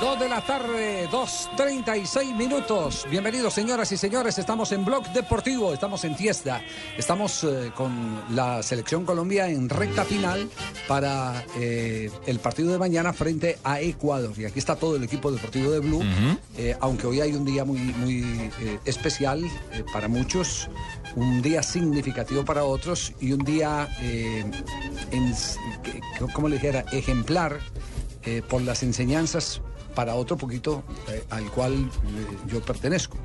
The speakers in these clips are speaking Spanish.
Dos de la tarde, 2.36 minutos. Bienvenidos, señoras y señores. Estamos en Blog Deportivo, estamos en fiesta. Estamos eh, con la Selección Colombia en recta final para eh, el partido de mañana frente a Ecuador. Y aquí está todo el equipo deportivo de Blue. Eh, aunque hoy hay un día muy, muy especial para muchos, un día significativo para otros y un día, en, como le dijera, ejemplar por las enseñanzas para otro poquito eh, al cual eh, yo pertenezco.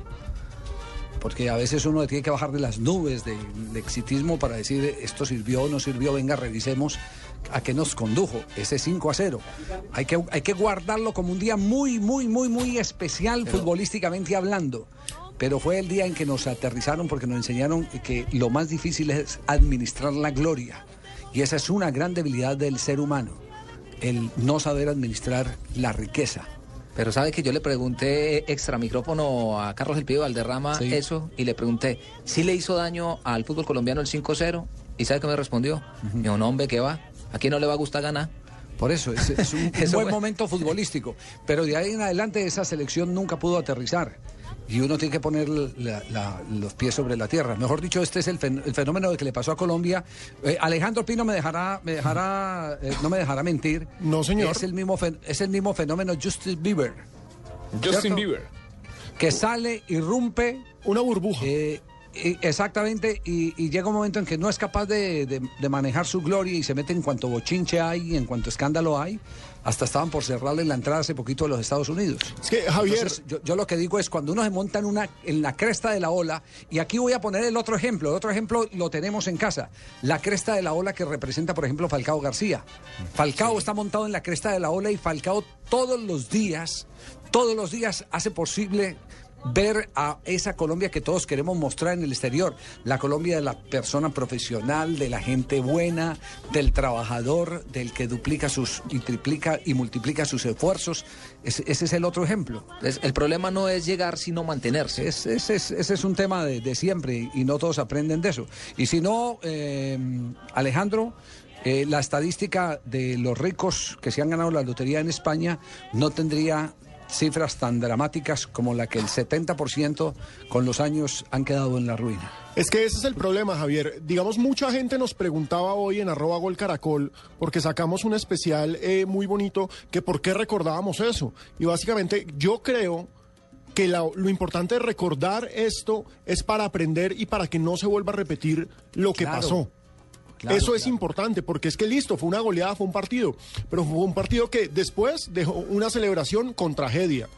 Porque a veces uno tiene que bajar de las nubes de, de exitismo para decir esto sirvió, no sirvió, venga, revisemos a qué nos condujo ese 5 a 0. Hay que, hay que guardarlo como un día muy, muy, muy, muy especial futbolísticamente hablando. Pero fue el día en que nos aterrizaron porque nos enseñaron que lo más difícil es administrar la gloria. Y esa es una gran debilidad del ser humano, el no saber administrar la riqueza. Pero sabe que yo le pregunté extra micrófono a Carlos El Pío Valderrama Sí. eso y le pregunté, ¿sí le hizo daño al fútbol colombiano el 5-0? ¿Y sabe qué me respondió? Me dijo, no, hombre, ¿qué va? ¿A quién no le va a gustar ganar? Por eso, es, es un, buen fue. momento futbolístico. Pero de ahí en adelante esa selección nunca pudo aterrizar. Y uno tiene que poner la- la- los pies sobre la tierra. Mejor dicho, este es el, fen- el fenómeno de que le pasó a Colombia. Eh, Alejandro Pino me dejará, me dejará, eh, no me dejará mentir. No, señor. Es el mismo, fen- es el mismo fenómeno Justin Bieber, Justin ¿Cierto? Bieber. que sale, irrumpe, Una burbuja. eh, y- exactamente, y, y llega un momento en que no es capaz de, de- de manejar su gloria y se mete en cuanto bochinche hay, en cuanto escándalo hay. Hasta estaban por cerrarle la entrada hace poquito a los Estados Unidos. es que, Javier, Entonces, yo, yo lo que digo es cuando uno se monta en, una, en la cresta de la ola, y aquí voy a poner el otro ejemplo, el otro ejemplo lo tenemos en casa, la cresta de la ola que representa, por ejemplo, Falcao García. Falcao está montado en la cresta de la ola y Falcao todos los días, todos los días hace posible ver a esa Colombia que todos queremos mostrar en el exterior, la Colombia de la persona profesional, de la gente buena, del trabajador, del que duplica sus y triplica y multiplica sus esfuerzos. Ese, ese es el otro ejemplo. El problema no es llegar, sino mantenerse. Es- ese, es, ese es un tema de, de siempre y no todos aprenden de eso. Y si no, eh, Alejandro, eh, la estadística de los ricos que se han ganado la lotería en España no tendría cifras tan dramáticas como la que el 70% con los años han quedado en la ruina. es que ese es el problema, Javier. Digamos, mucha gente nos preguntaba hoy en arroba gol caracol, porque sacamos un especial eh, muy bonito, que por qué recordábamos eso. Y básicamente yo creo que la- lo importante de recordar esto es para aprender y para que no se vuelva a repetir lo que Claro. pasó. Claro, Eso es claro. importante porque es que listo, fue una goleada, fue un partido, pero fue un partido que después dejó una celebración con tragedia.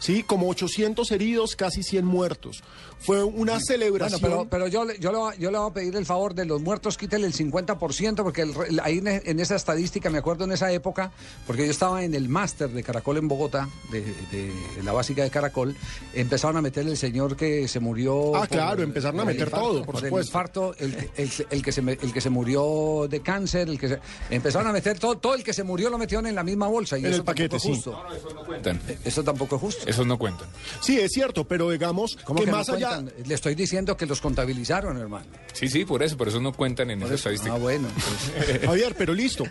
Sí, como 800 heridos, casi 100 muertos. Fue una Bueno, celebración. pero, pero yo, le- yo, le, voy a- yo le voy a pedir el favor de los muertos, quítele el 50%, porque el re- ahí en, en esa estadística, me acuerdo en esa época, porque yo estaba en el máster de Caracol en Bogotá, de, de la básica de Caracol, empezaron a meter el señor que se murió. Ah, claro, empezaron a meter todo, por el supuesto. infarto, el, el- el que se, me- el que se murió de cáncer, el que se- empezaron a meter todo, todo el que se murió lo metieron en la misma bolsa. Y En eso el paquete, tampoco es sí. justo. Cuentan. Eso tampoco es justo. Esos no cuentan. Sí, es cierto, pero digamos ¿Cómo que, que no más allá. Le estoy diciendo que los contabilizaron, hermano. Sí, sí, por eso, por eso no cuentan en esa estadística. Ah, bueno. entonces- Javier, pero listo.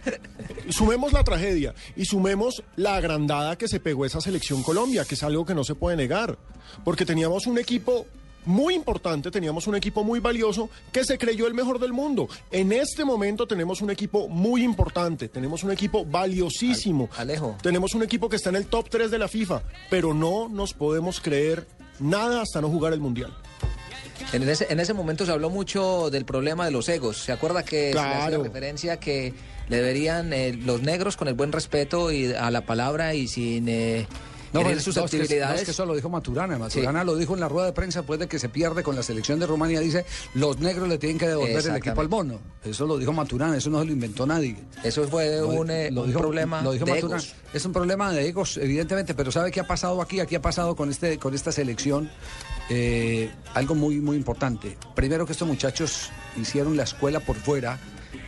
Sumemos la tragedia y sumemos la agrandada que se pegó esa selección Colombia, que es algo que no se puede negar. Porque teníamos un equipo muy importante, teníamos un equipo muy valioso que se creyó el mejor del mundo. En este momento tenemos un equipo muy importante, tenemos un equipo valiosísimo. Alejo. Tenemos un equipo que está en el top 3 de la FIFA, pero no nos podemos creer nada hasta no jugar el Mundial. En ese, en ese momento se habló mucho del problema de los egos. ¿Se acuerda que se le hacía Claro. referencia que le deberían eh, los negros con el buen respeto y a la palabra y sin eh, No, no, es que- susceptibilidades? no, es que eso lo dijo Maturana. Maturana lo dijo en la rueda de prensa después de que se pierde con la selección de Rumania. Dice, los negros le tienen que devolver el equipo al bono. Eso lo dijo Maturana, eso no se lo inventó nadie. Eso fue Lo- un, eh, lo un dijo- problema lo dijo de Maturana. egos. Es un problema de egos, evidentemente, pero ¿sabe qué ha pasado aquí? Aquí ha pasado con, este, con esta selección eh, algo muy, muy importante. Primero que estos muchachos hicieron la escuela por fuera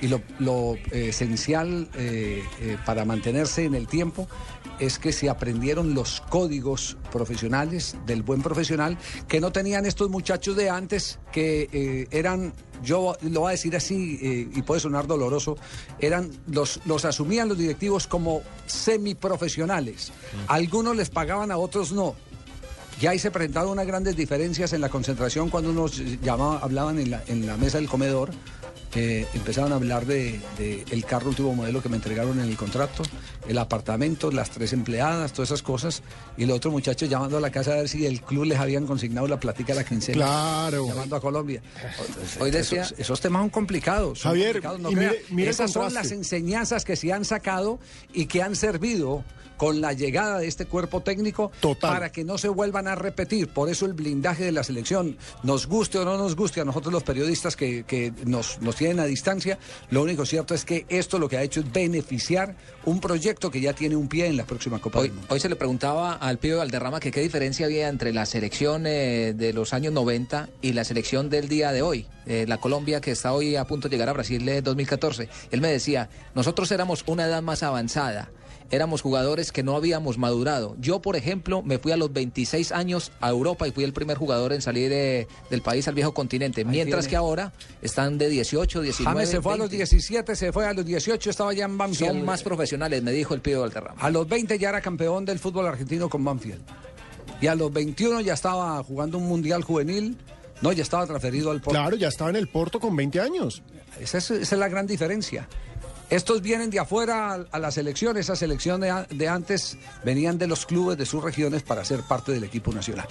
y lo, lo, eh, esencial eh, eh, para mantenerse en el tiempo es que se aprendieron los códigos profesionales del buen profesional que no tenían estos muchachos de antes que eran yo lo voy a decir así y puede sonar doloroso, eran los, los asumían los directivos como semiprofesionales. Algunos les pagaban, a otros no. Ya ahí se presentaron unas grandes diferencias en la concentración cuando unos llamaban, hablaban en la, en la mesa del comedor. Eh, empezaron a hablar de, de, el carro último modelo que me entregaron en el contrato, el apartamento, las tres empleadas, todas esas cosas, y los otros muchachos llamando a la casa a ver si el club les habían consignado la platica a la quincena. Claro. Llamando a Colombia. Hoy decía, esos, esos, temas son complicados. Son Javier, complicados, no y mire, mire esas son las enseñanzas que se han sacado y que han servido con la llegada de este cuerpo técnico Total. para que no se vuelvan a repetir. Por eso el blindaje de la selección, nos guste o no nos guste a nosotros los periodistas que, que nos, nos tienen a distancia, lo único cierto es que esto lo que ha hecho es beneficiar un proyecto que ya tiene un pie en la próxima Copa hoy, del Mundo. Hoy se le preguntaba al Pío Valderrama que qué diferencia había entre la selección eh, de los años 90 y la selección del día de hoy, eh, la Colombia que está hoy a punto de llegar a Brasil de 2014. Él me decía, nosotros éramos una edad más avanzada éramos jugadores que no habíamos madurado. Yo, por ejemplo, me fui a los 26 años a Europa y fui el primer jugador en salir de, del país al viejo continente, Ahí mientras tiene. que ahora están de 18, 19. James se fue 20. a los 17, se fue a los 18, estaba ya en Banfield. Son más profesionales, me dijo el Pío Valderrama. A los 20 ya era campeón del fútbol argentino con Banfield. Y a los 21 ya estaba jugando un mundial juvenil. No, ya estaba transferido al Porto. Claro, ya estaba en el Porto con 20 años. Esa es, esa es la gran diferencia. Estos vienen de afuera a, a la selección, esa selección de, de, antes venían de los clubes de sus regiones para ser parte del equipo nacional.